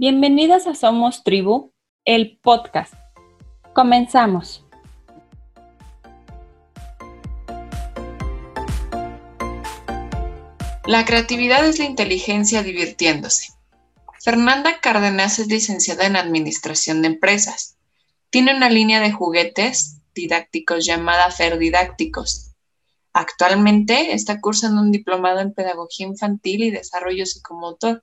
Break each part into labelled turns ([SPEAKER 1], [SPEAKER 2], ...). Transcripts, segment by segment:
[SPEAKER 1] Bienvenidas a Somos Tribu, el podcast. Comenzamos.
[SPEAKER 2] La creatividad es la inteligencia divirtiéndose. Fernanda Cárdenas es licenciada en Administración de Empresas. Tiene una línea de juguetes didácticos llamada Fer Didácticos. Actualmente está cursando un diplomado en Pedagogía Infantil y Desarrollo Psicomotor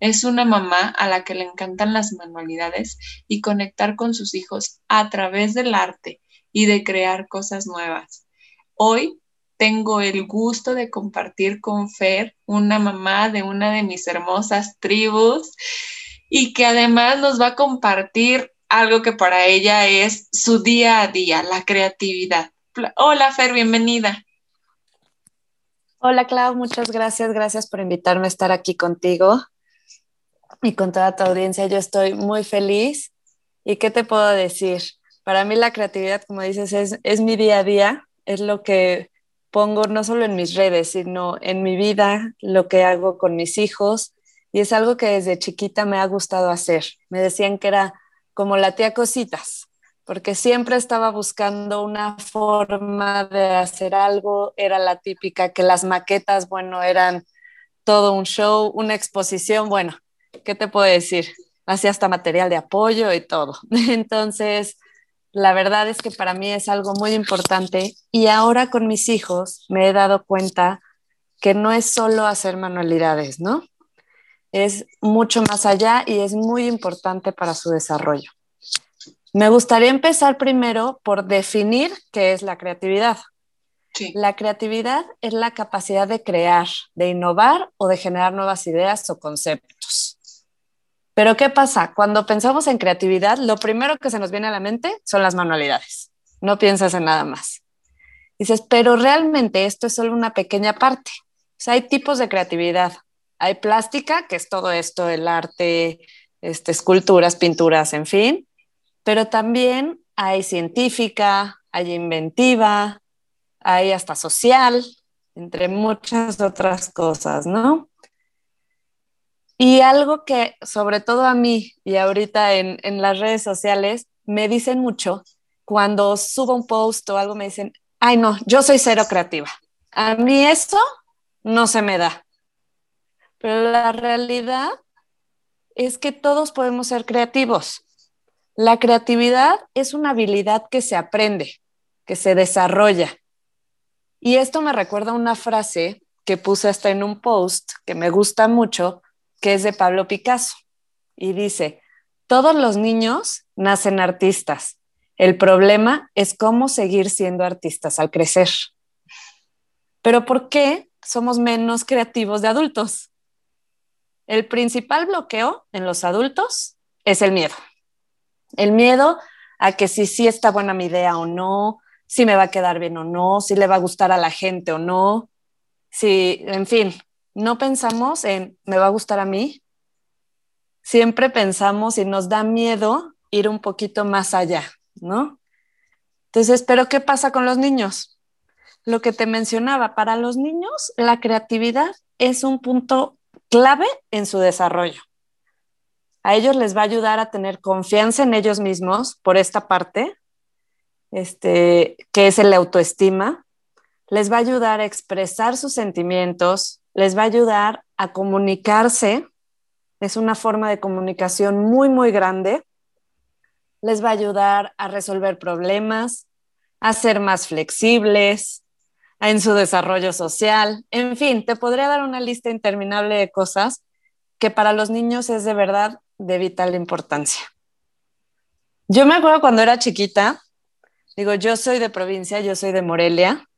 [SPEAKER 2] es una mamá a la que le encantan las manualidades y conectar con sus hijos a través del arte y de crear cosas nuevas. Hoy tengo el gusto de compartir con Fer, una mamá de una de mis hermosas tribus, y que además nos va a compartir algo que para ella es su día a día, la creatividad. Hola Fer, bienvenida.
[SPEAKER 3] Hola Clau, muchas gracias, gracias por invitarme a estar aquí contigo y con toda tu audiencia. Yo estoy muy feliz. ¿Y qué te puedo decir? Para mí la creatividad, como dices, es, es mi día a día, es lo que pongo no solo en mis redes, sino en mi vida, lo que hago con mis hijos. Y es algo que desde chiquita me ha gustado hacer. Me decían que era como la tía cositas, porque siempre estaba buscando una forma de hacer algo. Era la típica que las maquetas, bueno, eran todo un show, una exposición. Bueno, ¿qué te puedo decir? Hacía hasta material de apoyo y todo. Entonces, la verdad es que para mí es algo muy importante y ahora con mis hijos me he dado cuenta que no es solo hacer manualidades, ¿no? Es mucho más allá y es muy importante para su desarrollo. Me gustaría empezar primero por definir qué es la creatividad. La creatividad es la capacidad de crear, de innovar o de generar nuevas ideas o conceptos. Pero ¿qué pasa? Cuando pensamos en creatividad, lo primero que se nos viene a la mente son las manualidades. No piensas en nada más. Dices, pero realmente esto es solo una pequeña parte. O sea, hay tipos de creatividad. Hay plástica, que es todo esto, el arte, este, esculturas, pinturas, en fin. Pero también hay científica, hay inventiva, hay hasta social, entre muchas otras cosas, ¿no? Y algo que sobre todo a mí y ahorita en, en las redes sociales me dicen mucho, cuando subo un post o algo me dicen, ay no, yo soy cero creativa. A mí eso no se me da. Pero la realidad es que todos podemos ser creativos. La creatividad es una habilidad que se aprende, que se desarrolla. Y esto me recuerda una frase que puse hasta en un post que me gusta mucho, que es de Pablo Picasso. Y dice, todos los niños nacen artistas. El problema es cómo seguir siendo artistas al crecer. Pero ¿por qué somos menos creativos de adultos? El principal bloqueo en los adultos es el miedo. El miedo a que si sí está buena mi idea o no, si me va a quedar bien o no, si le va a gustar a la gente o no, si, en fin, no pensamos en me va a gustar a mí, siempre pensamos y nos da miedo ir un poquito más allá, ¿no? Entonces, ¿pero qué pasa con los niños? Lo que te mencionaba, para los niños la creatividad es un punto clave en su desarrollo. A ellos les va a ayudar a tener confianza en ellos mismos por esta parte, este, que es el autoestima. Les va a ayudar a expresar sus sentimientos, les va a ayudar a comunicarse. Es una forma de comunicación muy, muy grande. Les va a ayudar a resolver problemas, a ser más flexibles, en su desarrollo social. En fin, te podría dar una lista interminable de cosas que para los niños es de verdad de vital importancia. Yo me acuerdo cuando era chiquita, digo, yo soy de provincia, yo soy de Morelia,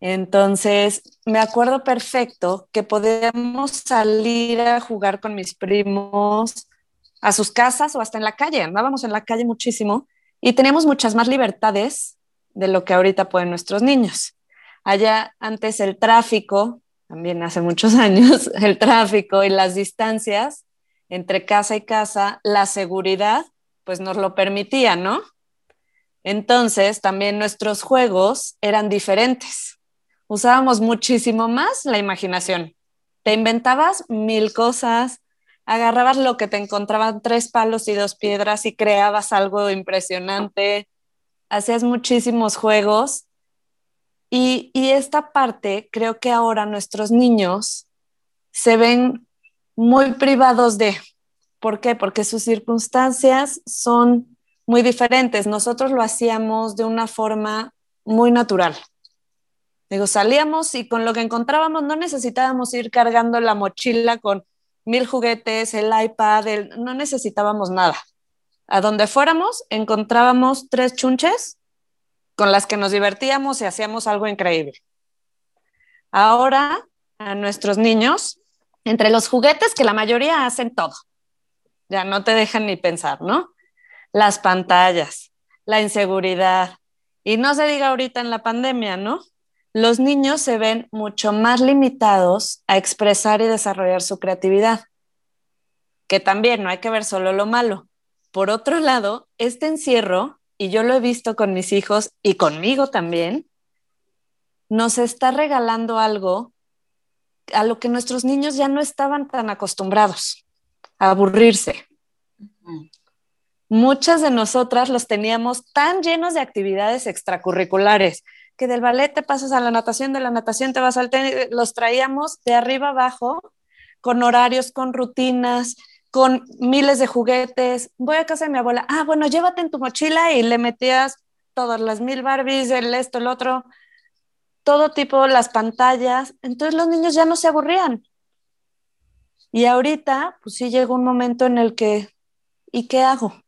[SPEAKER 3] entonces, me acuerdo perfecto que podíamos salir a jugar con mis primos a sus casas o hasta en la calle. Andábamos en la calle muchísimo y teníamos muchas más libertades de lo que ahorita pueden nuestros niños. Allá antes el tráfico, también hace muchos años, el tráfico y las distancias entre casa y casa, la seguridad, pues nos lo permitía, ¿no? Entonces, también nuestros juegos eran diferentes usábamos muchísimo más la imaginación. Te inventabas mil cosas, agarrabas lo que te encontraban tres palos y dos piedras y creabas algo impresionante, hacías muchísimos juegos. Y, y esta parte, creo que ahora nuestros niños se ven muy privados de, ¿por qué? Porque sus circunstancias son muy diferentes. Nosotros lo hacíamos de una forma muy natural. Digo, salíamos y con lo que encontrábamos no necesitábamos ir cargando la mochila con mil juguetes, el iPad, no necesitábamos nada. A donde fuéramos, encontrábamos tres chunches con las que nos divertíamos y hacíamos algo increíble. Ahora, a nuestros niños, entre los juguetes, que la mayoría hacen todo, ya no te dejan ni pensar, ¿no? Las pantallas, la inseguridad, y no se diga ahorita en la pandemia, ¿no? Los niños se ven mucho más limitados a expresar y desarrollar su creatividad, que también no hay que ver solo lo malo. Por otro lado, este encierro, y yo lo he visto con mis hijos y conmigo también, nos está regalando algo a lo que nuestros niños ya no estaban tan acostumbrados, a aburrirse. Muchas de nosotras los teníamos tan llenos de actividades extracurriculares, que del ballet te pasas a la natación, de la natación te vas al tenis, los traíamos de arriba abajo, con horarios, con rutinas, con miles de juguetes. Voy a casa de mi abuela, ah, bueno, llévate en tu mochila y le metías todas las mil Barbies, el esto, el otro, todo tipo, las pantallas. Entonces los niños ya no se aburrían. Y ahorita, pues sí llega un momento en el que, ¿y qué hago?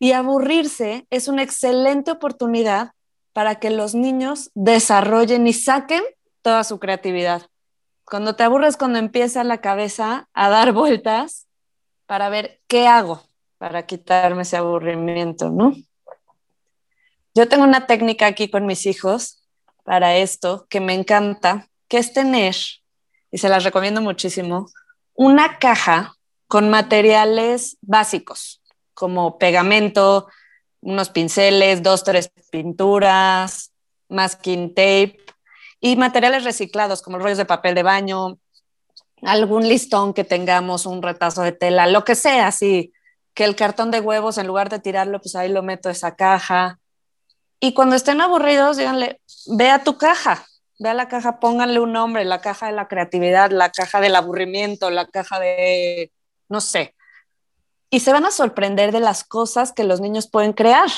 [SPEAKER 3] Y aburrirse es una excelente oportunidad para que los niños desarrollen y saquen toda su creatividad. Cuando te aburres, cuando empieza la cabeza a dar vueltas para ver qué hago para quitarme ese aburrimiento, ¿no? Yo tengo una técnica aquí con mis hijos para esto que me encanta, que es tener, y se las recomiendo muchísimo, una caja con materiales básicos, como pegamento, unos pinceles, dos, tres pinturas, masking tape y materiales reciclados como rollos de papel de baño, algún listón que tengamos, un retazo de tela, lo que sea, así que el cartón de huevos, en lugar de tirarlo, pues ahí lo meto esa caja. Y cuando estén aburridos, díganle, ve a tu caja, ve a la caja, pónganle un nombre, la caja de la creatividad, la caja del aburrimiento, la caja de, no sé, y se van a sorprender de las cosas que los niños pueden crear.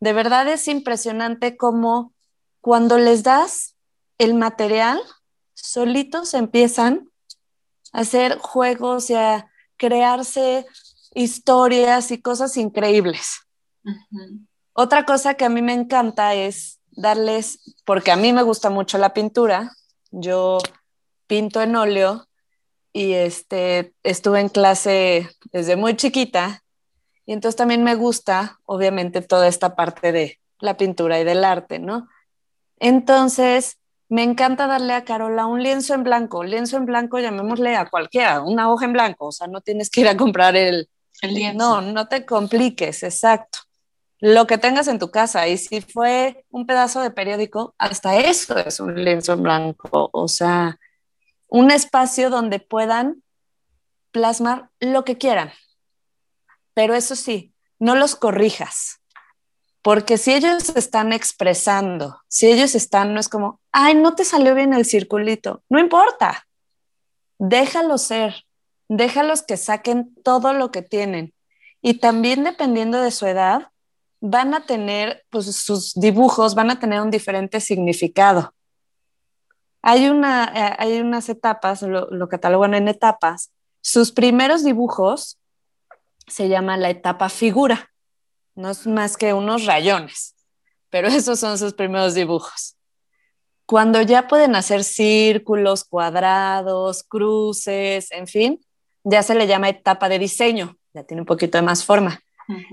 [SPEAKER 3] De verdad es impresionante cómo cuando les das el material, solitos empiezan a hacer juegos y a crearse historias y cosas increíbles. Otra cosa que a mí me encanta es darles, porque a mí me gusta mucho la pintura, yo pinto en óleo y este, estuve en clase desde muy chiquita y entonces también me gusta, obviamente, toda esta parte de la pintura y del arte, ¿no? Entonces, me encanta darle a Carola un lienzo en blanco, lienzo en blanco, llamémosle a cualquiera, una hoja en blanco, o sea, no tienes que ir a comprar el,
[SPEAKER 2] el lienzo.
[SPEAKER 3] No, no te compliques, exacto. Lo que tengas en tu casa, y si fue un pedazo de periódico, hasta eso es un lienzo en blanco, o sea, un espacio donde puedan plasmar lo que quieran. Pero eso sí, no los corrijas, porque si ellos están expresando, si ellos están, no es como, ay, no te salió bien el circulito, no importa, déjalos ser, déjalos que saquen todo lo que tienen. Y también dependiendo de su edad, van a tener, pues sus dibujos van a tener un diferente significado. Hay, una, eh, hay unas etapas, lo, lo catalogan en etapas. Sus primeros dibujos se llama la etapa figura. No es más que unos rayones, pero esos son sus primeros dibujos. Cuando ya pueden hacer círculos, cuadrados, cruces, en fin, ya se le llama etapa de diseño, ya tiene un poquito de más forma.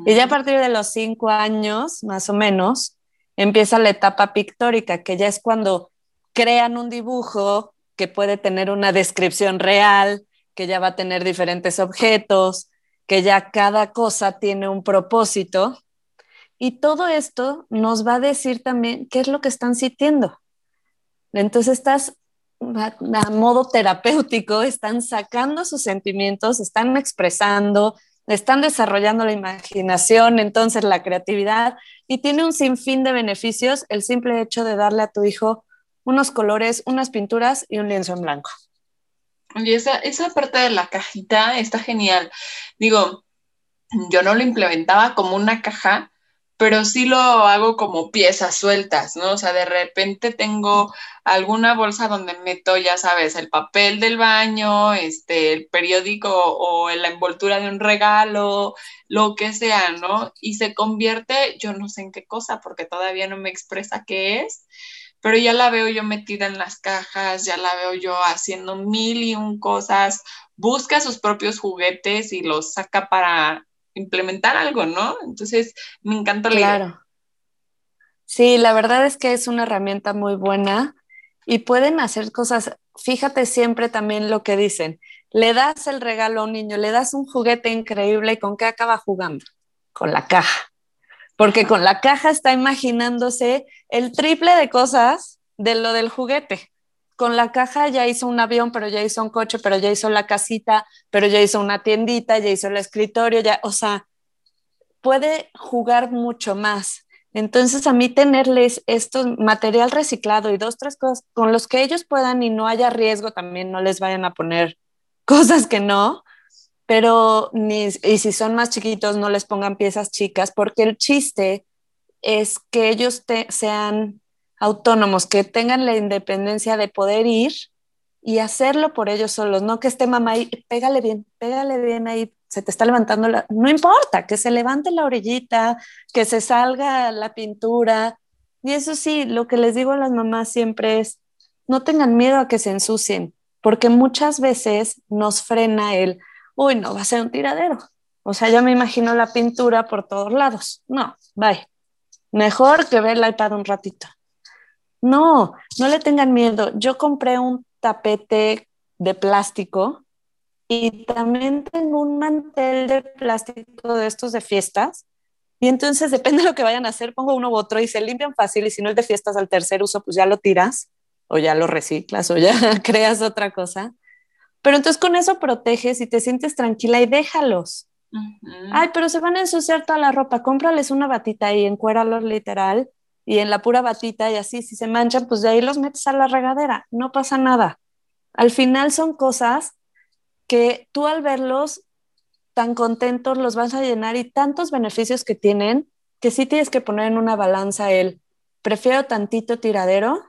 [SPEAKER 3] Y ya a partir de los cinco años, más o menos, empieza la etapa pictórica, que ya es cuando crean un dibujo que puede tener una descripción real, que ya va a tener diferentes objetos, que ya cada cosa tiene un propósito. Y todo esto nos va a decir también qué es lo que están sintiendo. Entonces estás a modo terapéutico, están sacando sus sentimientos, están expresando, están desarrollando la imaginación, entonces la creatividad, y tiene un sinfín de beneficios el simple hecho de darle a tu hijo unos colores, unas pinturas y un lienzo en blanco.
[SPEAKER 2] Oye, esa, esa parte de la cajita está genial. Digo, yo no lo implementaba como una caja, pero sí lo hago como piezas sueltas, ¿no? O sea, de repente tengo alguna bolsa donde meto, ya sabes, el papel del baño, este, el periódico o la envoltura de un regalo, lo que sea, ¿no? Y se convierte, yo no sé en qué cosa, porque todavía no me expresa qué es, pero ya la veo yo metida en las cajas, ya la veo yo haciendo mil y un cosas, busca sus propios juguetes y los saca para implementar algo, ¿no? Entonces, me encanta leer. Claro.
[SPEAKER 3] Sí, la verdad es que es una herramienta muy buena y pueden hacer cosas. Fíjate siempre también lo que dicen. Le das el regalo a un niño, le das un juguete increíble y con qué acaba jugando? Con la caja. Porque con la caja está imaginándose el triple de cosas de lo del juguete con la caja ya hizo un avión, pero ya hizo un coche, pero ya hizo la casita, pero ya hizo una tiendita, ya hizo el escritorio, ya, o sea, puede jugar mucho más. Entonces, a mí tenerles esto, material reciclado y dos, tres cosas con los que ellos puedan y no haya riesgo, también no les vayan a poner cosas que no, pero ni, y si son más chiquitos, no les pongan piezas chicas, porque el chiste es que ellos sean autónomos, que tengan la independencia de poder ir y hacerlo por ellos solos, no que esté mamá ahí, pégale bien, pégale bien ahí, se te está levantando la, no importa, que se levante la orillita, que se salga la pintura. Y eso sí, lo que les digo a las mamás siempre es, no tengan miedo a que se ensucien, porque muchas veces nos frena el, uy, no, va a ser un tiradero. O sea, yo me imagino la pintura por todos lados. No, bye. Mejor que ver el iPad un ratito. No, no le tengan miedo. Yo compré un tapete de plástico y también tengo un mantel de plástico de estos de fiestas. Y entonces depende de lo que vayan a hacer, pongo uno u otro y se limpian fácil y si no es de fiestas al tercer uso, pues ya lo tiras o ya lo reciclas o ya creas otra cosa. Pero entonces con eso proteges y te sientes tranquila y déjalos. Ay, pero se van a ensuciar toda la ropa, cómprales una batita y encuéralos literal y en la pura batita y así, si se manchan, pues de ahí los metes a la regadera, no pasa nada. Al final son cosas que tú al verlos tan contentos los vas a llenar y tantos beneficios que tienen que sí tienes que poner en una balanza el prefiero tantito tiradero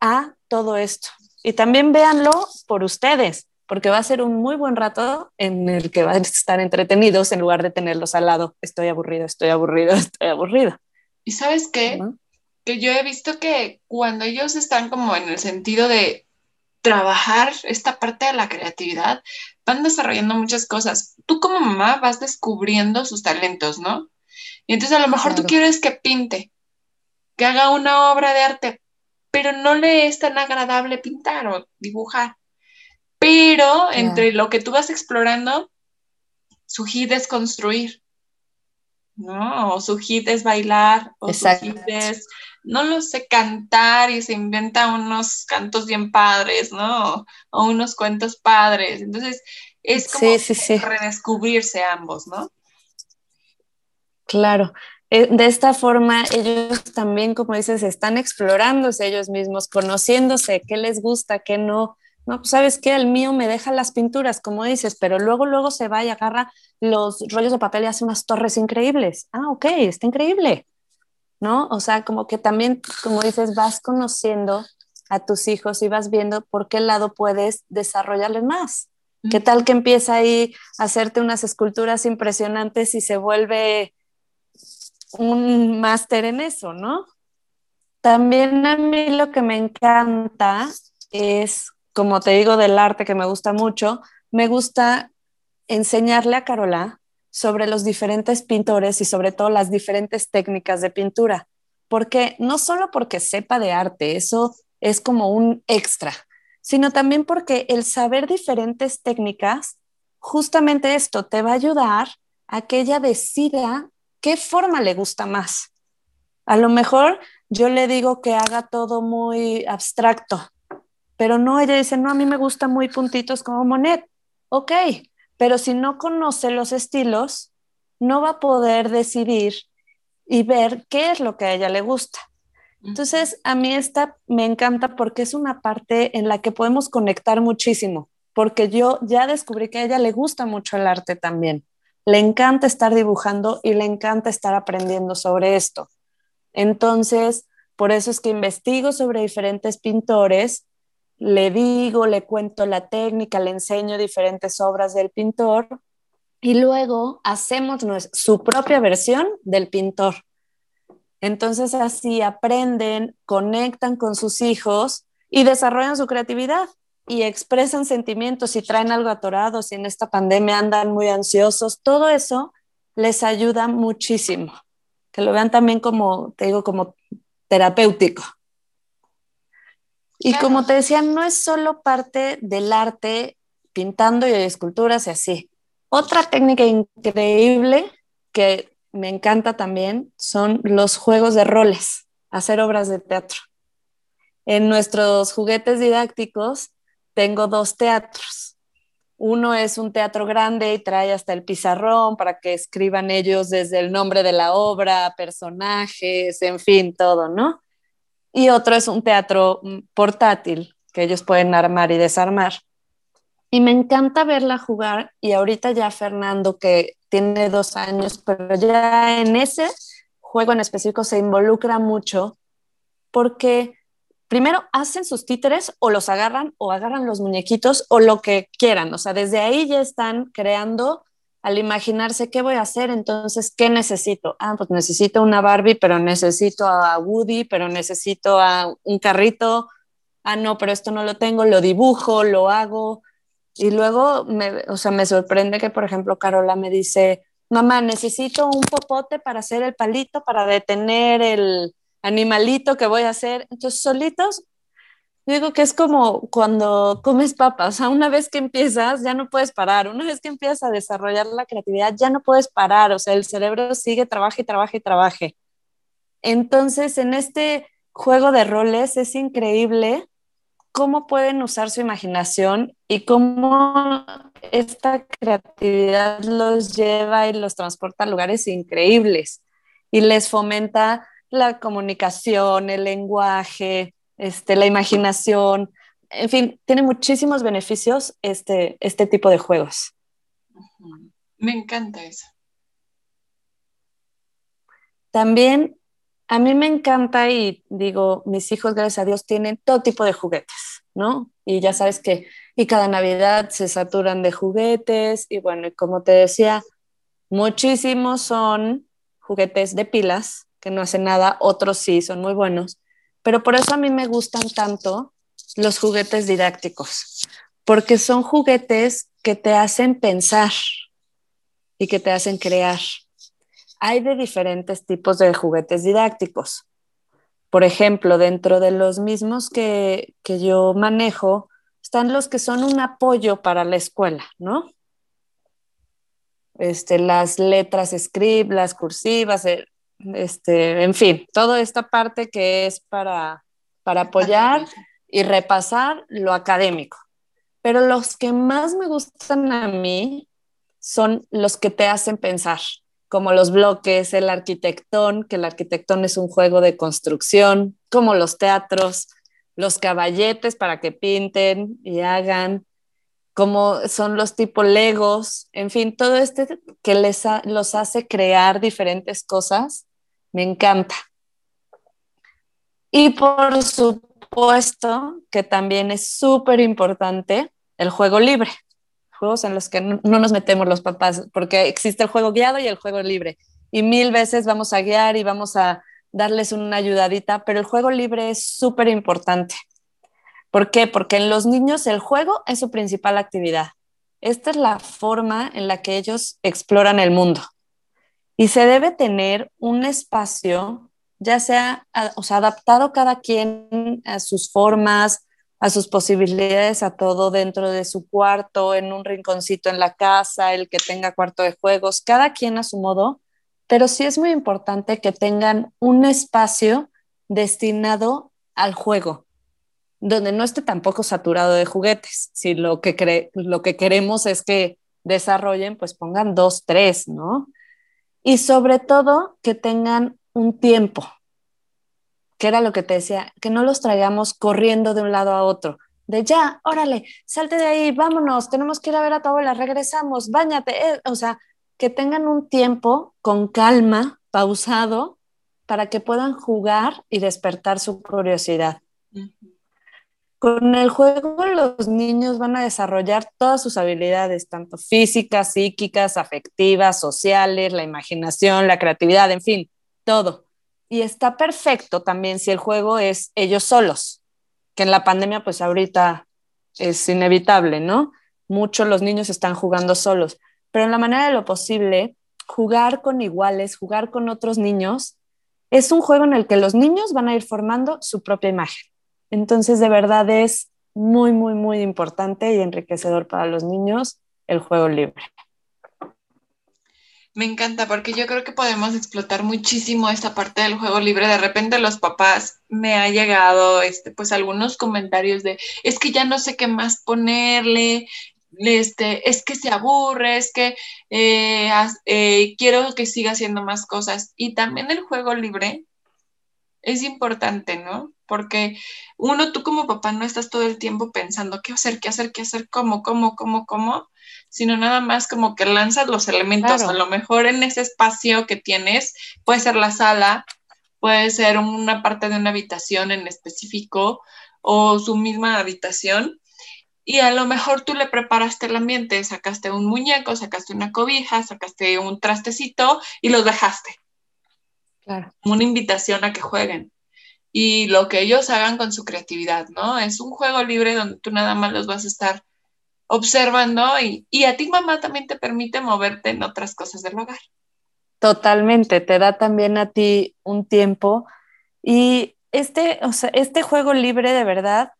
[SPEAKER 3] a todo esto. Y también véanlo por ustedes, porque va a ser un muy buen rato en el que van a estar entretenidos en lugar de tenerlos al lado. Estoy aburrido, estoy aburrido, estoy aburrido.
[SPEAKER 2] Y sabes qué? Que yo he visto que cuando ellos están como en el sentido de trabajar esta parte de la creatividad, van desarrollando muchas cosas. Tú como mamá vas descubriendo sus talentos, ¿no? Y entonces a lo mejor tú quieres que pinte, que haga una obra de arte, pero no le es tan agradable pintar o dibujar. Pero entre lo que tú vas explorando, su hit es construir. ¿no? O su hit es bailar, o su hit es, no lo sé, cantar y se inventa unos cantos bien padres, ¿no? O unos cuentos padres. Entonces, es como redescubrirse ambos, ¿no?
[SPEAKER 3] Claro. Eh, de esta forma, ellos también, como dices, están explorándose ellos mismos, conociéndose qué les gusta, qué no, no, pues sabes que el mío me deja las pinturas, como dices, pero luego, luego se va y agarra los rollos de papel y hace unas torres increíbles. Ah, ok, está increíble, ¿no? O sea, como que también, como dices, vas conociendo a tus hijos y vas viendo por qué lado puedes desarrollarles más. ¿Qué tal que empieza ahí a hacerte unas esculturas impresionantes y se vuelve un máster en eso, ¿no? También a mí lo que me encanta es como te digo, del arte que me gusta mucho, me gusta enseñarle a Carola sobre los diferentes pintores y sobre todo las diferentes técnicas de pintura, porque no solo porque sepa de arte, eso es como un extra, sino también porque el saber diferentes técnicas, justamente esto te va a ayudar a que ella decida qué forma le gusta más. A lo mejor yo le digo que haga todo muy abstracto, pero no, ella dice, no, a mí me gustan muy puntitos como Monet. Ok, pero si no conoce los estilos, no va a poder decidir y ver qué es lo que a ella le gusta. Entonces, a mí esta me encanta porque es una parte en la que podemos conectar muchísimo, porque yo ya descubrí que a ella le gusta mucho el arte también. Le encanta estar dibujando y le encanta estar aprendiendo sobre esto. Entonces, por eso es que investigo sobre diferentes pintores, le digo, le cuento la técnica, le enseño diferentes obras del pintor y luego hacemos su propia versión del pintor. Entonces así aprenden, conectan con sus hijos y desarrollan su creatividad y expresan sentimientos y traen algo atorado, si en esta pandemia andan muy ansiosos, todo eso les ayuda muchísimo. Que lo vean también como, te digo, como terapéutico. Y como te decía, no es solo parte del arte pintando y esculturas y así. Otra técnica increíble que me encanta también son los juegos de roles, hacer obras de teatro. En nuestros juguetes didácticos tengo dos teatros. Uno es un teatro grande y trae hasta el pizarrón para que escriban ellos desde el nombre de la obra, personajes, en fin, todo, ¿no? Y otro es un teatro mm, portátil que ellos pueden armar y desarmar. Y me encanta verla jugar y ahorita ya Fernando, que tiene dos años, pero ya en ese juego en específico se involucra mucho porque primero hacen sus títeres o los agarran o agarran los muñequitos o lo que quieran. O sea, desde ahí ya están creando al imaginarse qué voy a hacer, entonces, ¿qué necesito? Ah, pues necesito una Barbie, pero necesito a Woody, pero necesito a un carrito. Ah, no, pero esto no lo tengo, lo dibujo, lo hago. Y luego, me, o sea, me sorprende que, por ejemplo, Carola me dice, mamá, necesito un popote para hacer el palito, para detener el animalito que voy a hacer. Entonces, solitos, digo que es como cuando comes papas, o sea, una vez que empiezas ya no puedes parar, una vez que empiezas a desarrollar la creatividad ya no puedes parar, o sea, el cerebro sigue, trabaja y trabaje. Entonces, en este juego de roles es increíble cómo pueden usar su imaginación y cómo esta creatividad los lleva y los transporta a lugares increíbles. Y les fomenta la comunicación, el lenguaje, este, la imaginación, en fin, tiene muchísimos beneficios este, este tipo de juegos.
[SPEAKER 2] Me encanta eso.
[SPEAKER 3] También a mí me encanta y digo, mis hijos, gracias a Dios, tienen todo tipo de juguetes, ¿no? Y ya sabes que, y cada Navidad se saturan de juguetes y bueno, como te decía, muchísimos son juguetes de pilas, que no hacen nada, otros sí, son muy buenos, pero por eso a mí me gustan tanto los juguetes didácticos, porque son juguetes que te hacen pensar y que te hacen crear hay de diferentes tipos de juguetes didácticos. Por ejemplo, dentro de los mismos que, yo manejo, están los que son un apoyo para la escuela, ¿no? Este, las letras script, las cursivas, eh, este, en fin, toda esta parte que es para, para apoyar y repasar lo académico. Pero los que más me gustan a mí son los que te hacen pensar, como los bloques, el arquitectón, que el arquitectón es un juego de construcción, como los teatros, los caballetes para que pinten y hagan, como son los tipo legos, en fin, todo este que les los hace crear diferentes cosas, me encanta. Y por supuesto que también es súper importante el juego libre juegos en los que no, nos metemos los papás, porque existe el juego guiado y el juego libre. Y mil veces vamos a guiar y vamos a darles una ayudadita, pero el juego libre es súper importante. ¿Por qué? Porque en los niños el juego es su principal actividad. Esta es la forma en la que ellos exploran el mundo. Y se debe tener un espacio, ya sea, o sea adaptado cada quien a sus formas, a sus posibilidades, a todo dentro de su cuarto, en un rinconcito en la casa, el que tenga cuarto de juegos, cada quien a su modo, pero sí es muy importante que tengan un espacio destinado al juego. Donde no esté tampoco saturado de juguetes. Si lo que, lo que queremos es que desarrollen, pues pongan dos, tres, ¿no? Y sobre todo que tengan un tiempo, que era lo que te decía, que no los traigamos corriendo de un lado a otro, de ya, órale, salte de ahí, vámonos, tenemos que ir a ver a tu abuela, regresamos, bañate, eh", o sea, que tengan un tiempo con calma, pausado, para que puedan jugar y despertar su curiosidad. Con el juego los niños van a desarrollar todas sus habilidades, tanto físicas, psíquicas, afectivas, sociales, la imaginación, la creatividad, en fin, todo. Y está perfecto también si el juego es ellos solos, que en la pandemia pues ahorita es inevitable, ¿no? Muchos los niños están jugando solos, pero en la manera de lo posible, jugar con iguales, jugar con otros niños, es un juego en el que los niños van a ir formando su propia imagen. Entonces, de verdad es muy, muy, muy importante y enriquecedor para los niños el juego libre.
[SPEAKER 2] Me encanta porque yo creo que podemos explotar muchísimo esta parte del juego libre. De repente los papás me ha llegado este pues algunos comentarios de es que ya no sé qué más ponerle, este, es que se aburre, es que eh, eh, quiero que siga haciendo más cosas. Y también el juego libre es importante, ¿no? Porque uno, tú como papá no estás todo el tiempo pensando qué hacer, qué hacer, qué hacer, cómo, cómo, cómo, cómo, sino nada más como que lanzas los elementos. A lo mejor en ese espacio que tienes, puede ser la sala, puede ser una parte de una habitación en específico o su misma habitación. Y a lo mejor tú le preparaste el ambiente, sacaste un muñeco, sacaste una cobija, sacaste un trastecito y los dejaste. Claro. Una invitación a que jueguen y lo que ellos hagan con su creatividad, ¿no? Es un juego libre donde tú nada más los vas a estar observando y, a ti mamá también te permite moverte en otras cosas del hogar.
[SPEAKER 3] Totalmente, te da también a ti un tiempo y este, o sea, este juego libre de verdad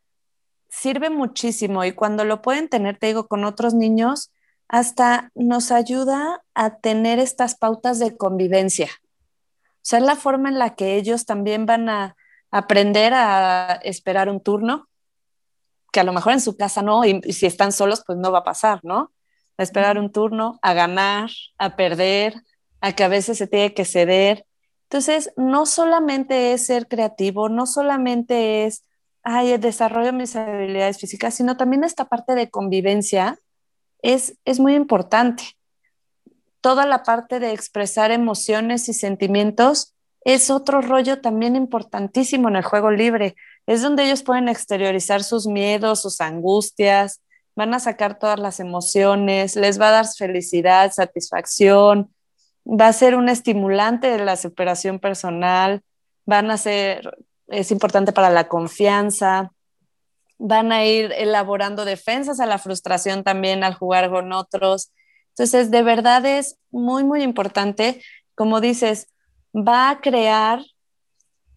[SPEAKER 3] sirve muchísimo y cuando lo pueden tener, te digo, con otros niños, hasta nos ayuda a tener estas pautas de convivencia. O sea, es la forma en la que ellos también van a aprender a esperar un turno, que a lo mejor en su casa no, y, si están solos, pues no va a pasar, ¿no? A esperar un turno, a ganar, a perder, a que a veces se tiene que ceder. Entonces, no solamente es ser creativo, no solamente es, ay, el desarrollo de mis habilidades físicas, sino también esta parte de convivencia es, es muy importante. Toda la parte de expresar emociones y sentimientos es otro rollo también importantísimo en el juego libre. Es donde ellos pueden exteriorizar sus miedos, sus angustias, van a sacar todas las emociones, les va a dar felicidad, satisfacción, va a ser un estimulante de la superación personal, van a ser, es importante para la confianza, van a ir elaborando defensas a la frustración también al jugar con otros. Entonces, de verdad es muy, muy importante, como dices, va a crear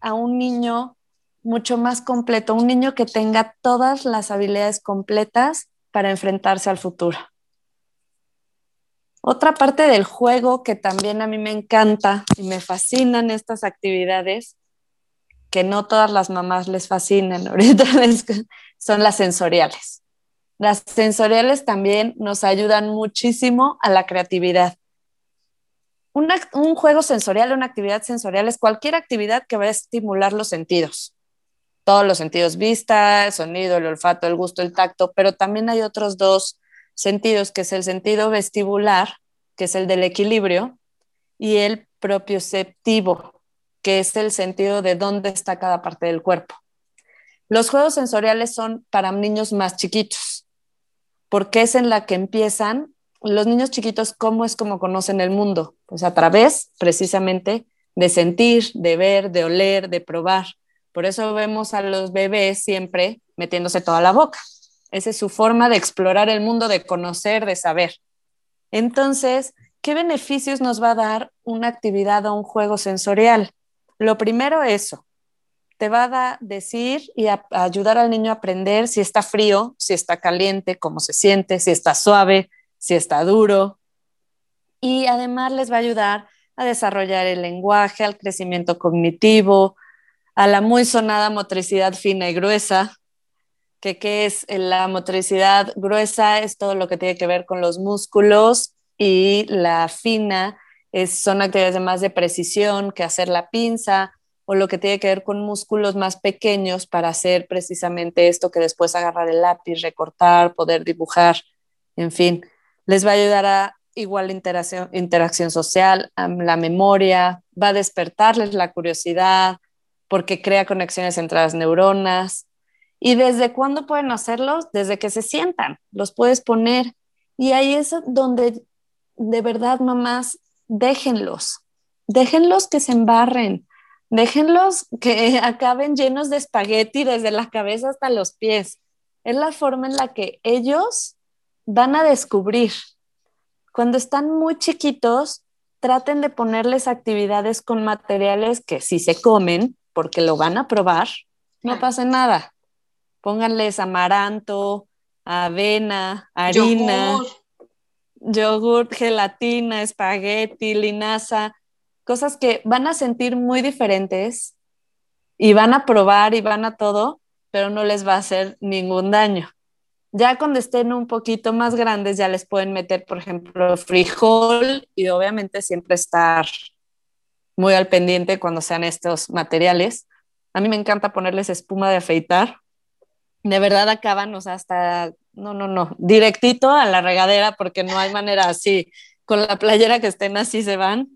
[SPEAKER 3] a un niño mucho más completo, un niño que tenga todas las habilidades completas para enfrentarse al futuro. Otra parte del juego que también a mí me encanta y me fascinan estas actividades, que no todas las mamás les fascinan son las sensoriales. Las sensoriales también nos ayudan muchísimo a la creatividad un juego sensorial, una actividad sensorial es cualquier actividad que va a estimular los sentidos. Todos los sentidos, vista, el sonido, el olfato, el gusto, el tacto, pero también hay otros dos sentidos, que es el sentido vestibular, que es el del equilibrio, y el propioceptivo, que es el sentido de dónde está cada parte del cuerpo. Los juegos sensoriales son para niños más chiquitos, porque es en la que empiezan los niños chiquitos, ¿cómo es como conocen el mundo? Pues a través precisamente de sentir, de ver, de oler, de probar. Por eso vemos a los bebés siempre metiéndose toda la boca. Esa es su forma de explorar el mundo, de conocer, de saber. Entonces, ¿qué beneficios nos va a dar una actividad o un juego sensorial? Lo primero, eso. Te va a decir y a ayudar al niño a aprender si está frío, si está caliente, cómo se siente, si está suave, si está duro. Y además les va a ayudar a desarrollar el lenguaje, al crecimiento cognitivo, a la muy sonada motricidad fina y gruesa, que qué es la motricidad gruesa, es todo lo que tiene que ver con los músculos y la fina es, son actividades de más de precisión que hacer la pinza o lo que tiene que ver con músculos más pequeños para hacer precisamente esto que después agarrar el lápiz, recortar, poder dibujar, en fin, les va a ayudar a igual interacción, social, la memoria, va a despertarles la curiosidad porque crea conexiones entre las neuronas. ¿Y desde cuándo pueden hacerlos? Desde que se sientan, los puedes poner. Y ahí es donde de verdad, mamás, déjenlos, déjenlos que se embarren, déjenlos que acaben llenos de espagueti desde la cabeza hasta los pies. Es la forma en la que ellos van a descubrir. Cuando están muy chiquitos, traten de ponerles actividades con materiales que si se comen, porque lo van a probar, no pasa nada. Pónganles amaranto, avena, harina, yogurt, gelatina, espagueti, linaza, cosas que van a sentir muy diferentes y van a probar y van a todo, pero no les va a hacer ningún daño. Ya cuando estén un poquito más grandes, ya les pueden meter, por ejemplo, frijol y obviamente siempre estar muy al pendiente cuando sean estos materiales. A mí me encanta ponerles espuma de afeitar. De verdad acaban, o sea, hasta no, no, no, directito a la regadera porque no hay manera así, con la playera que estén así se van.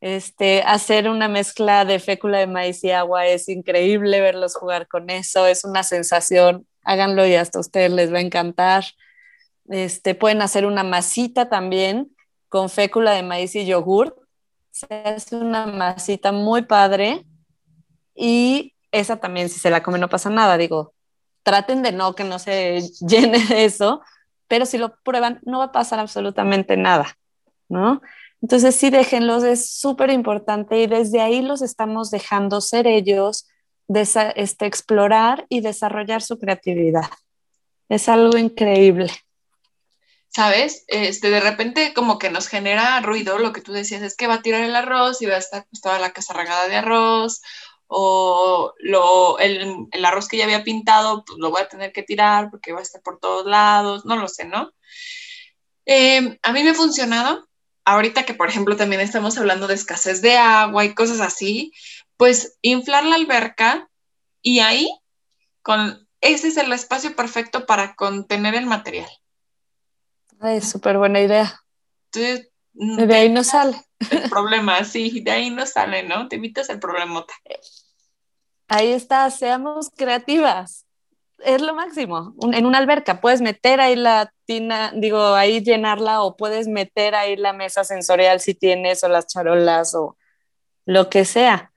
[SPEAKER 3] Este, hacer una mezcla de fécula de maíz y agua es increíble verlos jugar con eso, es una sensación, háganlo y hasta ustedes les va a encantar. Este, pueden hacer una masita también con fécula de maíz y yogur. Se hace una masita muy padre y esa también si se la come no pasa nada, digo, traten de no que no se llene de eso, pero si lo prueban no va a pasar absolutamente nada, ¿no? Entonces sí déjenlos, es súper importante y desde ahí los estamos dejando ser ellos, este, explorar y desarrollar su creatividad. Es algo increíble.
[SPEAKER 2] ¿Sabes? Este, de repente como que nos genera ruido lo que tú decías, es que va a tirar el arroz y va a estar pues, toda la casa regada de arroz, o lo, el, el, arroz que ya había pintado, pues lo voy a tener que tirar porque va a estar por todos lados, no lo sé, ¿no? Eh, a mí me ha funcionado, ahorita que por ejemplo también estamos hablando de escasez de agua y cosas así, pues inflar la alberca y ahí, con, ese es el espacio perfecto para contener el material.
[SPEAKER 3] Es súper buena idea.
[SPEAKER 2] Entonces,
[SPEAKER 3] de ahí no sale.
[SPEAKER 2] El problema, sí, de ahí no sale, ¿no? Te evitas el problema.
[SPEAKER 3] Ahí está, seamos creativas. Es lo máximo. en una alberca puedes meter ahí la tina, digo, ahí llenarla o puedes meter ahí la mesa sensorial si tienes o las charolas o lo que sea.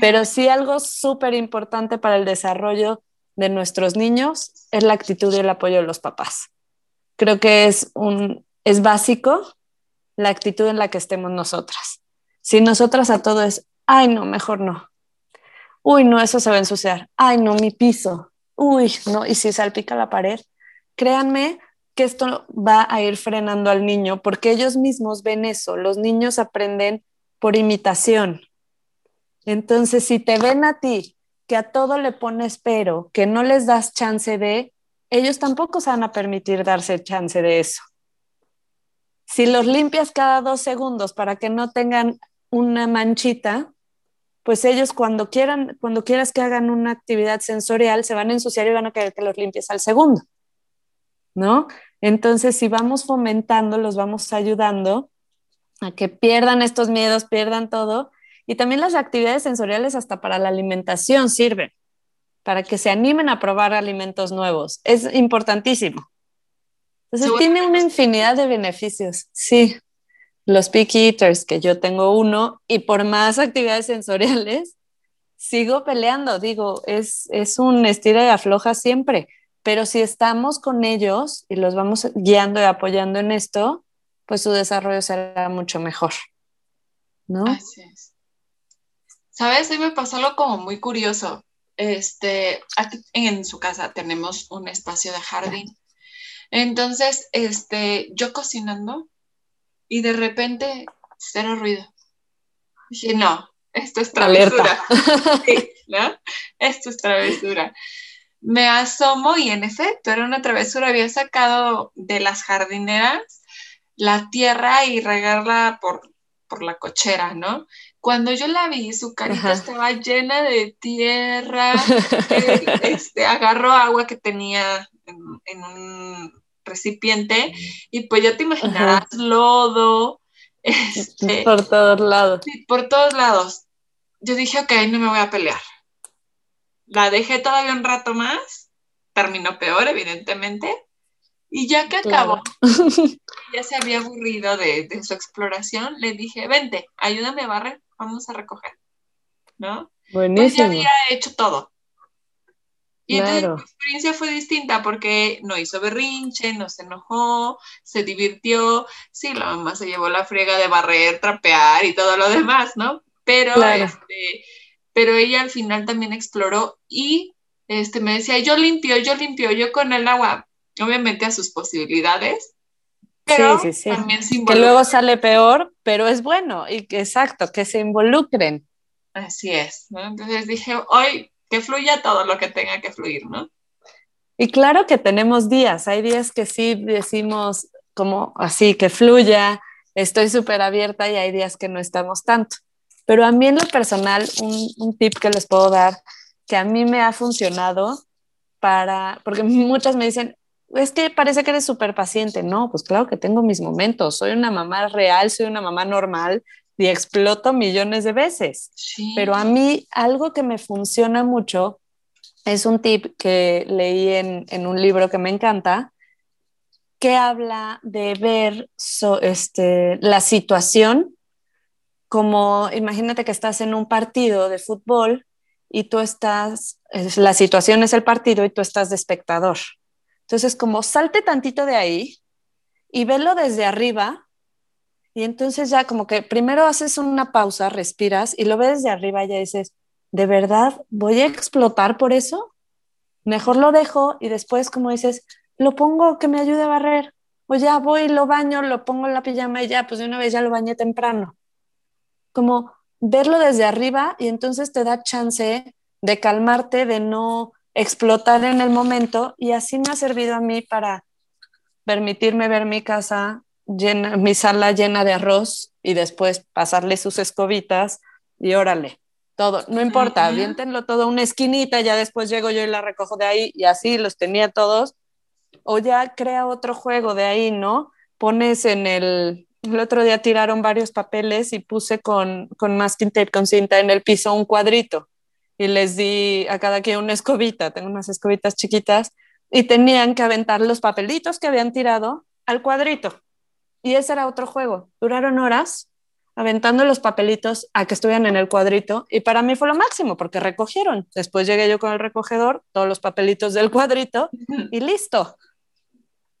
[SPEAKER 3] Pero sí algo súper importante para el desarrollo de nuestros niños es la actitud y el apoyo de los papás. Creo que es, un, es básico la actitud en la que estemos nosotras. Si nosotras a todo es, ay, no, mejor no. Uy, no, eso se va a ensuciar. Ay, no, mi piso. Uy, no, y si salpica la pared. Créanme que esto va a ir frenando al niño porque ellos mismos ven eso. Los niños aprenden por imitación. Entonces, si te ven a ti que a todo le pones pero, que no les das chance de, ellos tampoco se van a permitir darse chance de eso. Si los limpias cada dos segundos para que no tengan una manchita, pues ellos cuando quieran, cuando quieras que hagan una actividad sensorial, se van a ensuciar y van a querer que los limpies al segundo, ¿no? Entonces, si vamos fomentando, los vamos ayudando a que pierdan estos miedos, pierdan todo. Y también las actividades sensoriales hasta para la alimentación sirven, para que se animen a probar alimentos nuevos. Es importantísimo. Entonces tiene una infinidad de beneficios, sí. Los picky eaters, que yo tengo uno, y por más actividades sensoriales, sigo peleando. Digo, es, es un estira y afloja siempre. Pero si estamos con ellos y los vamos guiando y apoyando en esto, pues su desarrollo será mucho mejor. ¿No?
[SPEAKER 2] Así es. ¿Sabes? A me pasó algo como muy curioso. Este, aquí en su casa tenemos un espacio de jardín entonces, este, yo cocinando y de repente cero ruido. Dije, no, esto es travesura. ¿no? Esto es travesura. me asomo y en efecto era una travesura. Había sacado de las jardineras la tierra y regarla por, por la cochera, ¿no? Cuando yo la vi, su carita estaba llena de tierra, este, agarró agua que tenía en, un recipiente y pues ya te imaginarás lodo.
[SPEAKER 3] Este, por todos lados.
[SPEAKER 2] Sí, por todos lados. Yo dije, ok, no me voy a pelear. La dejé todavía un rato más, terminó peor, evidentemente, y ya que acabó, ya se había aburrido de, su exploración, le dije, vente, ayúdame a barrer, vamos a recoger, ¿no? Buenísimo. Pues ya había hecho todo. Y entonces mi experiencia fue distinta porque no hizo berrinche, no se enojó, se divirtió. Sí, la mamá se llevó la friega de barrer, trapear y todo lo demás, ¿no? Pero, este, pero ella al final también exploró y este, me decía, yo limpio, yo limpio, yo con el agua, obviamente a sus posibilidades, pero sí, sí, sí. también
[SPEAKER 3] se Que luego sale peor, pero es bueno, y que exacto, que se involucren.
[SPEAKER 2] Así es, ¿no? Entonces dije, hoy que fluya todo lo que tenga que fluir, ¿no?
[SPEAKER 3] Y claro que tenemos días, hay días que sí decimos como así, que fluya, estoy súper abierta y hay días que no estamos tanto. Pero a mí en lo personal, un, un tip que les puedo dar, que a mí me ha funcionado para, porque muchas me dicen, es que parece que eres súper paciente. No, pues claro que tengo mis momentos. Soy una mamá real, soy una mamá normal y exploto millones de veces. Pero a mí algo que me funciona mucho es un tip que leí en, un libro que me encanta, que habla de ver este, la situación como, imagínate que estás en un partido de fútbol y tú estás, la situación es el partido y tú estás de espectador. Entonces, como salte tantito de ahí y velo desde arriba. Y entonces ya como que primero haces una pausa, respiras y lo ves desde arriba y ya dices, ¿de verdad voy a explotar por eso? Mejor lo dejo y después como dices, lo pongo que me ayude a barrer. O ya voy, lo baño, lo pongo en la pijama y ya, pues de una vez ya lo bañé temprano. Como verlo desde arriba y entonces te da chance de calmarte, de no explotar en el momento y así me ha servido a mí para permitirme ver mi casa llena, mi sala llena de arroz y después pasarle sus escobitas y órale, todo, no importa, aviéntenlo todo a una esquinita, ya después llego yo y la recojo de ahí y así los tenía todos. O ya crea otro juego de ahí, ¿no? Pones en el, el otro día tiraron varios papeles y puse con, con masking tape, con cinta en el piso un cuadrito y les di a cada quien una escobita, tengo unas escobitas chiquitas, y tenían que aventar los papelitos que habían tirado al cuadrito. Y ese era otro juego. Duraron horas aventando los papelitos a que estuvieran en el cuadrito y para mí fue lo máximo porque recogieron. Después llegué yo con el recogedor, todos los papelitos del cuadrito y listo.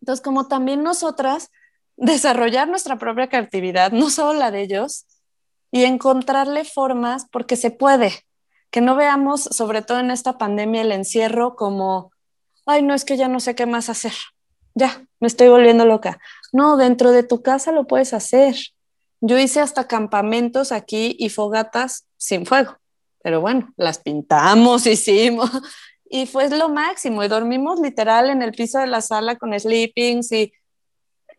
[SPEAKER 3] Entonces, como también nosotras, desarrollar nuestra propia creatividad, no solo la de ellos, y encontrarle formas porque se puede que no veamos, sobre todo en esta pandemia, el encierro como, ay, no es que ya no sé qué más hacer, ya, me estoy volviendo loca. No, dentro de tu casa lo puedes hacer. Yo hice hasta campamentos aquí y fogatas sin fuego, pero bueno, las pintamos, hicimos y fue lo máximo y dormimos literal en el piso de la sala con sleepings y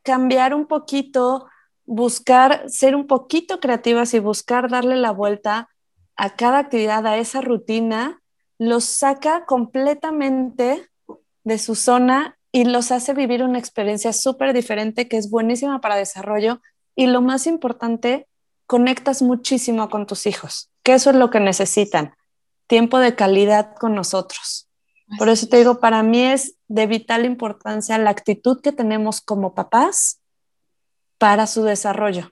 [SPEAKER 3] cambiar un poquito, buscar ser un poquito creativas y buscar darle la vuelta a cada actividad, a esa rutina, los saca completamente de su zona y los hace vivir una experiencia súper diferente que es buenísima para desarrollo y lo más importante, conectas muchísimo con tus hijos, que eso es lo que necesitan, tiempo de calidad con nosotros. Por eso te digo, para mí es de vital importancia la actitud que tenemos como papás para su desarrollo.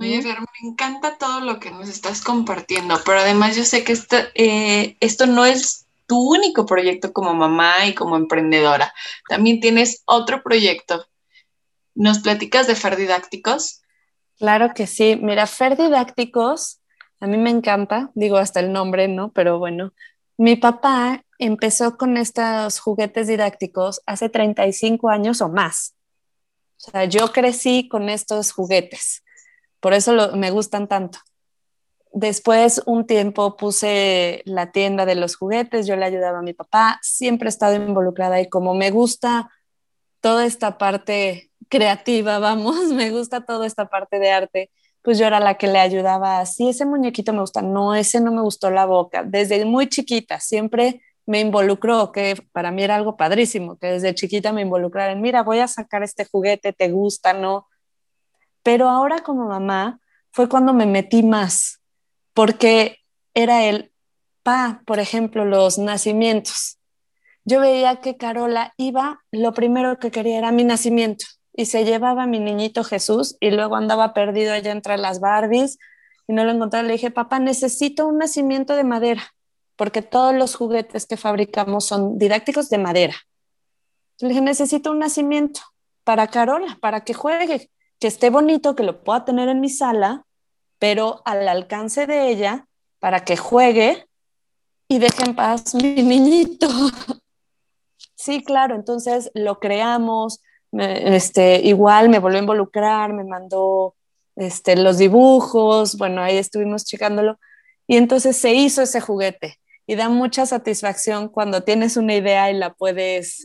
[SPEAKER 2] Oye, Fer, me encanta todo lo que nos estás compartiendo, pero además yo sé que esto, eh, esto no es tu único proyecto como mamá y como emprendedora. También tienes otro proyecto. ¿Nos platicas de Fer Didácticos?
[SPEAKER 3] Claro que sí. Mira, Fer Didácticos, a mí me encanta, digo hasta el nombre, ¿no? Pero bueno, mi papá empezó con estos juguetes didácticos hace 35 años o más. O sea, yo crecí con estos juguetes por eso me gustan tanto. Después, un tiempo puse la tienda de los juguetes, yo le ayudaba a mi papá, siempre he estado involucrada y como me gusta toda esta parte creativa, vamos, me gusta toda esta parte de arte, pues yo era la que le ayudaba. Sí, ese muñequito me gusta, no, ese no me gustó la boca. Desde muy chiquita, siempre me involucró, que para mí era algo padrísimo, que desde chiquita me involucraran, mira, voy a sacar este juguete, ¿te gusta? No. Pero ahora como mamá fue cuando me metí más, porque era el pa, por ejemplo, los nacimientos. Yo veía que Carola iba, lo primero que quería era mi nacimiento y se llevaba mi niñito Jesús y luego andaba perdido allá entre las Barbies y no lo encontraba. Le dije, papá, necesito un nacimiento de madera porque todos los juguetes que fabricamos son didácticos de madera. Le dije, necesito un nacimiento para Carola, para que juegue, que esté bonito, que lo pueda tener en mi sala, pero al alcance de ella, para que juegue y deje en paz mi niñito. Sí, claro, entonces lo creamos, este, igual me volvió a involucrar, me mandó este, los dibujos, bueno, ahí estuvimos checándolo, y entonces se hizo ese juguete y da mucha satisfacción cuando tienes una idea y la puedes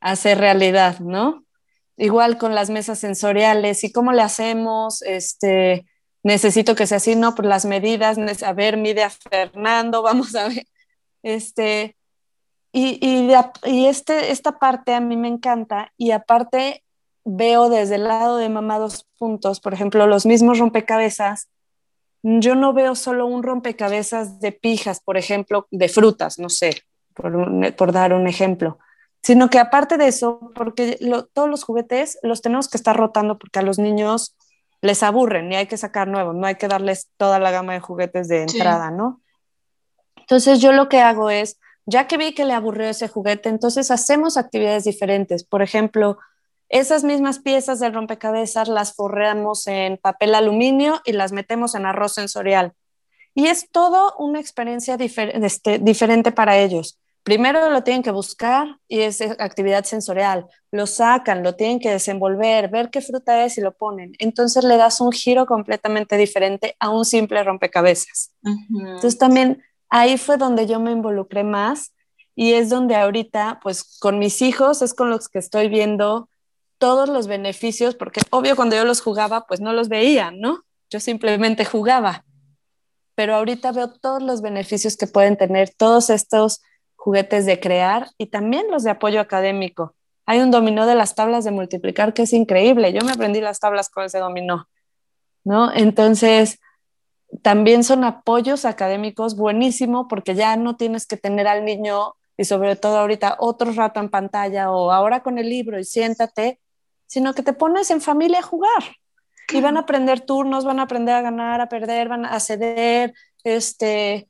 [SPEAKER 3] hacer realidad, ¿no? Igual con las mesas sensoriales y cómo le hacemos, este, necesito que sea así, ¿no? Por las medidas, a ver, mide a Fernando, vamos a ver, este, y, y, y este, esta parte a mí me encanta y aparte veo desde el lado de mamá dos puntos, por ejemplo, los mismos rompecabezas yo no veo solo un rompecabezas de pijas, por ejemplo, de frutas, no sé, por, dar un ejemplo, sino que aparte de eso, porque todos los juguetes los tenemos que estar rotando porque a los niños les aburren y hay que sacar nuevos, no hay que darles toda la gama de juguetes de entrada, ¿no? Entonces yo lo que hago es, ya que vi que le aburrió ese juguete, entonces hacemos actividades diferentes. Por ejemplo, esas mismas piezas del rompecabezas las forramos en papel aluminio y las metemos en arroz sensorial. Y es todo una experiencia este, diferente para ellos. Primero lo tienen que buscar y es actividad sensorial. Lo sacan, lo tienen que desenvolver, ver qué fruta es y lo ponen. Entonces le das un giro completamente diferente a un simple rompecabezas. Entonces también ahí fue donde yo me involucré más y es donde ahorita, pues con mis hijos es con los que estoy viendo todos los beneficios, porque obvio cuando yo los jugaba, pues no los veía, ¿no? Yo simplemente jugaba. Pero ahorita veo todos los beneficios que pueden tener todos estos juguetes de crear y también los de apoyo académico. Hay un dominó de las tablas de multiplicar que es increíble. Yo me aprendí las tablas con ese dominó, ¿no? Entonces, también son apoyos académicos buenísimo porque ya no tienes que tener al niño y sobre todo ahorita otro rato en pantalla o ahora con el libro y siéntate, sino que te pones en familia a jugar. Y van a aprender turnos, van a aprender a ganar, a perder, van a ceder, este,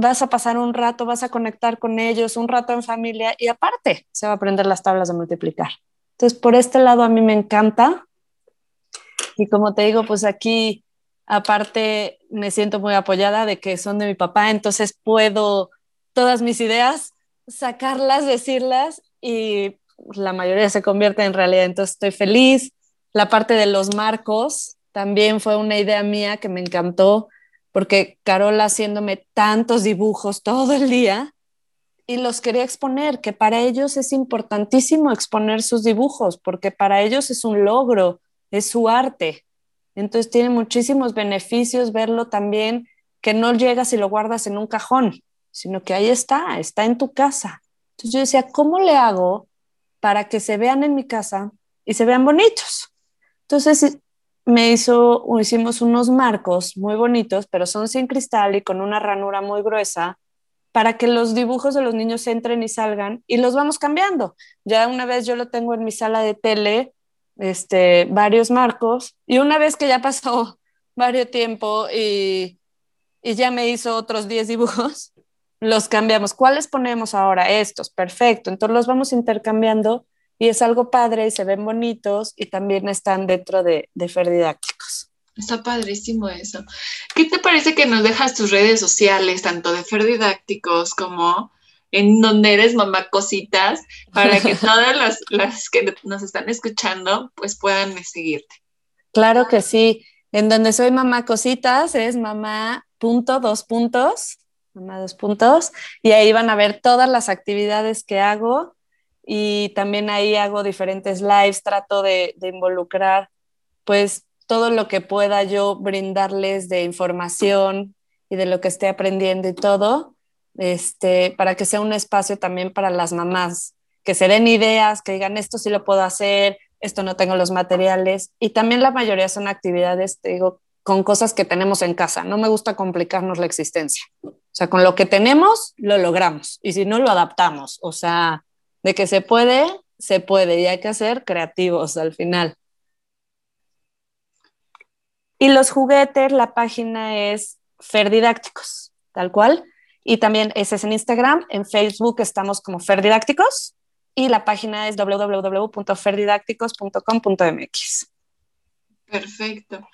[SPEAKER 3] vas a pasar un rato, vas a conectar con ellos, un rato en familia y aparte se va a aprender las tablas de multiplicar. Entonces, por este lado a mí me encanta. Y como te digo, pues aquí aparte me siento muy apoyada de que son de mi papá, entonces puedo todas mis ideas sacarlas, decirlas y la mayoría se convierte en realidad, entonces estoy feliz. La parte de los marcos también fue una idea mía que me encantó, porque Carola haciéndome tantos dibujos todo el día y los quería exponer, que para ellos es importantísimo exponer sus dibujos, porque para ellos es un logro, es su arte. Entonces tiene muchísimos beneficios verlo también, que no llegas y lo guardas en un cajón, sino que ahí está, está en tu casa. Entonces yo decía, ¿cómo le hago para que se vean en mi casa y se vean bonitos. Entonces me hizo, hicimos unos marcos muy bonitos, pero son sin cristal y con una ranura muy gruesa para que los dibujos de los niños entren y salgan y los vamos cambiando. Ya una vez yo lo tengo en mi sala de tele, este, varios marcos, y una vez que ya pasó varios tiempo y, y ya me hizo otros 10 dibujos, los cambiamos. ¿Cuáles ponemos ahora? Estos, perfecto. Entonces los vamos intercambiando y es algo padre y se ven bonitos y también están dentro de, de Ferdidácticos.
[SPEAKER 2] Está padrísimo eso. ¿Qué te parece que nos dejas tus redes sociales, tanto de Ferdidácticos como en donde eres mamá cositas, para que todas las, las que nos están escuchando pues puedan seguirte?
[SPEAKER 3] Claro que sí. En donde soy mamá cositas es mamá punto dos puntos, mamá dos puntos, y ahí van a ver todas las actividades que hago y también ahí hago diferentes lives, trato de, involucrar pues todo lo que pueda yo brindarles de información y de lo que esté aprendiendo y todo, este, para que sea un espacio también para las mamás, que se den ideas, que digan esto sí lo puedo hacer, esto no tengo los materiales. Y también la mayoría son actividades, digo, con cosas que tenemos en casa. No me gusta complicarnos la existencia. O sea, con lo que tenemos, lo logramos. Y si no, lo adaptamos. O sea, de que se puede, se puede. Y hay que ser creativos al final. Y los juguetes, la página es Ferdidácticos, tal cual. Y también ese es en Instagram. En Facebook estamos como Ferdidácticos y la página es www.ferdidácticos.com.mx.
[SPEAKER 2] Perfecto.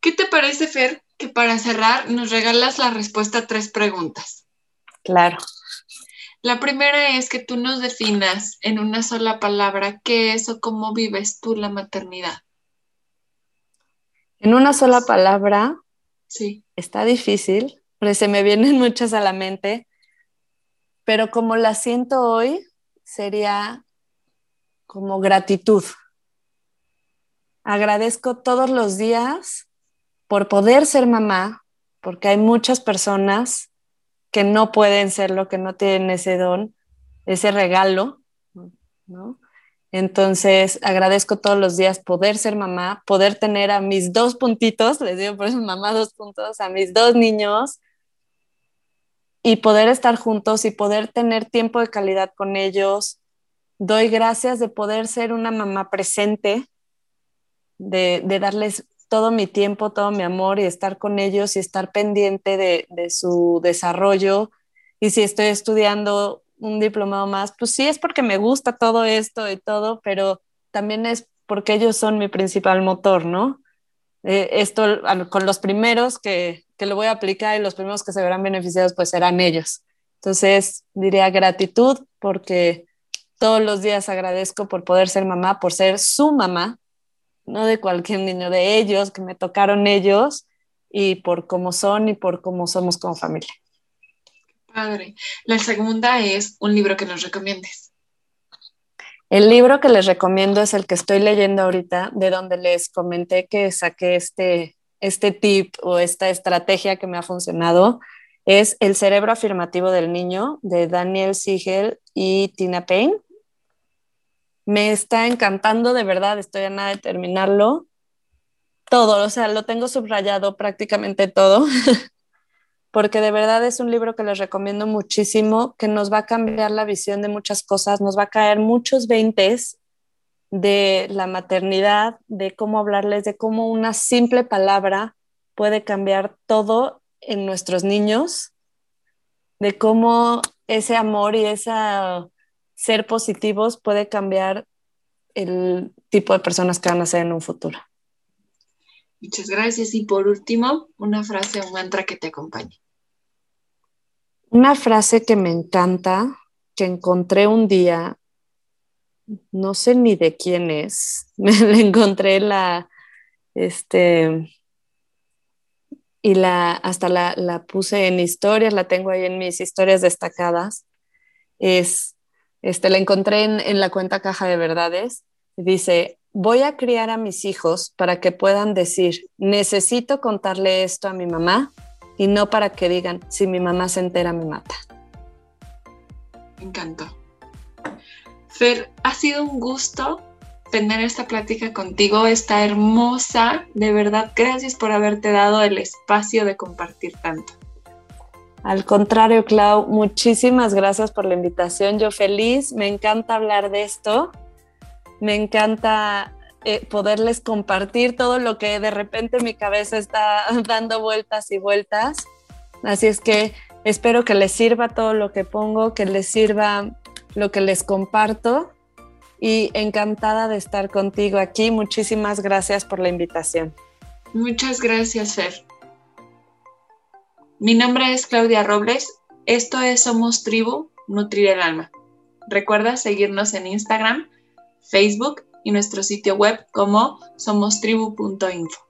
[SPEAKER 2] ¿Qué te parece, Fer, que para cerrar nos regalas la respuesta a tres preguntas?
[SPEAKER 3] Claro.
[SPEAKER 2] La primera es que tú nos definas en una sola palabra qué es o cómo vives tú la maternidad.
[SPEAKER 3] En una sola palabra.
[SPEAKER 2] Sí.
[SPEAKER 3] Está difícil, porque se me vienen muchas a la mente, pero como la siento hoy, sería como gratitud. Agradezco todos los días por poder ser mamá, porque hay muchas personas que no pueden serlo, que no tienen ese don, ese regalo, ¿no? Entonces, agradezco todos los días poder ser mamá, poder tener a mis dos puntitos, les digo por eso mamá dos puntos, a mis dos niños y poder estar juntos y poder tener tiempo de calidad con ellos. Doy gracias de poder ser una mamá presente, de, darles todo mi tiempo, todo mi amor y estar con ellos y estar pendiente de, de su desarrollo. Y si estoy estudiando un diplomado más, pues sí es porque me gusta todo esto y todo, pero también es porque ellos son mi principal motor, ¿no? Eh, esto con los primeros que, que lo voy a aplicar y los primeros que se verán beneficiados pues serán ellos. Entonces diría gratitud porque todos los días agradezco por poder ser mamá, por ser su mamá, no de cualquier niño, de ellos, que me tocaron ellos y por cómo son y por cómo somos como familia.
[SPEAKER 2] Padre. La segunda es un libro que nos recomiendes.
[SPEAKER 3] El libro que les recomiendo es el que estoy leyendo ahorita, de donde les comenté que saqué este, este tip o esta estrategia que me ha funcionado. Es El cerebro afirmativo del niño de Daniel Siegel y Tina Payne. Me está encantando, de verdad, estoy a nada de terminarlo. Todo, o sea, lo tengo subrayado prácticamente todo. porque de verdad es un libro que les recomiendo muchísimo, que nos va a cambiar la visión de muchas cosas, nos va a caer muchos veintes de la maternidad, de cómo hablarles, de cómo una simple palabra puede cambiar todo en nuestros niños, de cómo ese amor y ese ser positivos puede cambiar el tipo de personas que van a ser en un futuro.
[SPEAKER 2] Muchas gracias. Y por último, una frase o un mantra que te acompañe.
[SPEAKER 3] Una frase que me encanta, que encontré un día, no sé ni de quién es, me la encontré la, este, y la, hasta la, puse en historias, la tengo ahí en mis historias destacadas, es, este, la encontré en, en la cuenta Caja de Verdades, dice, voy a criar a mis hijos para que puedan decir, necesito contarle esto a mi mamá y no para que digan, si mi mamá se entera me mata.
[SPEAKER 2] Me encantó. Fer, ha sido un gusto tener esta plática contigo, está hermosa, de verdad, gracias por haberte dado el espacio de compartir tanto.
[SPEAKER 3] Al contrario, Clau, muchísimas gracias por la invitación. Yo feliz, me encanta hablar de esto, me encanta eh, poderles compartir todo lo que de repente mi cabeza está dando vueltas y vueltas. Así es que espero que les sirva todo lo que pongo, que les sirva lo que les comparto y encantada de estar contigo aquí. Muchísimas gracias por la invitación.
[SPEAKER 2] Muchas gracias, Fer. Mi nombre es Claudia Robles. Esto es Somos Tribu, Nutrir el Alma. Recuerda seguirnos en Instagram, Facebook y nuestro sitio web como somostribu.info.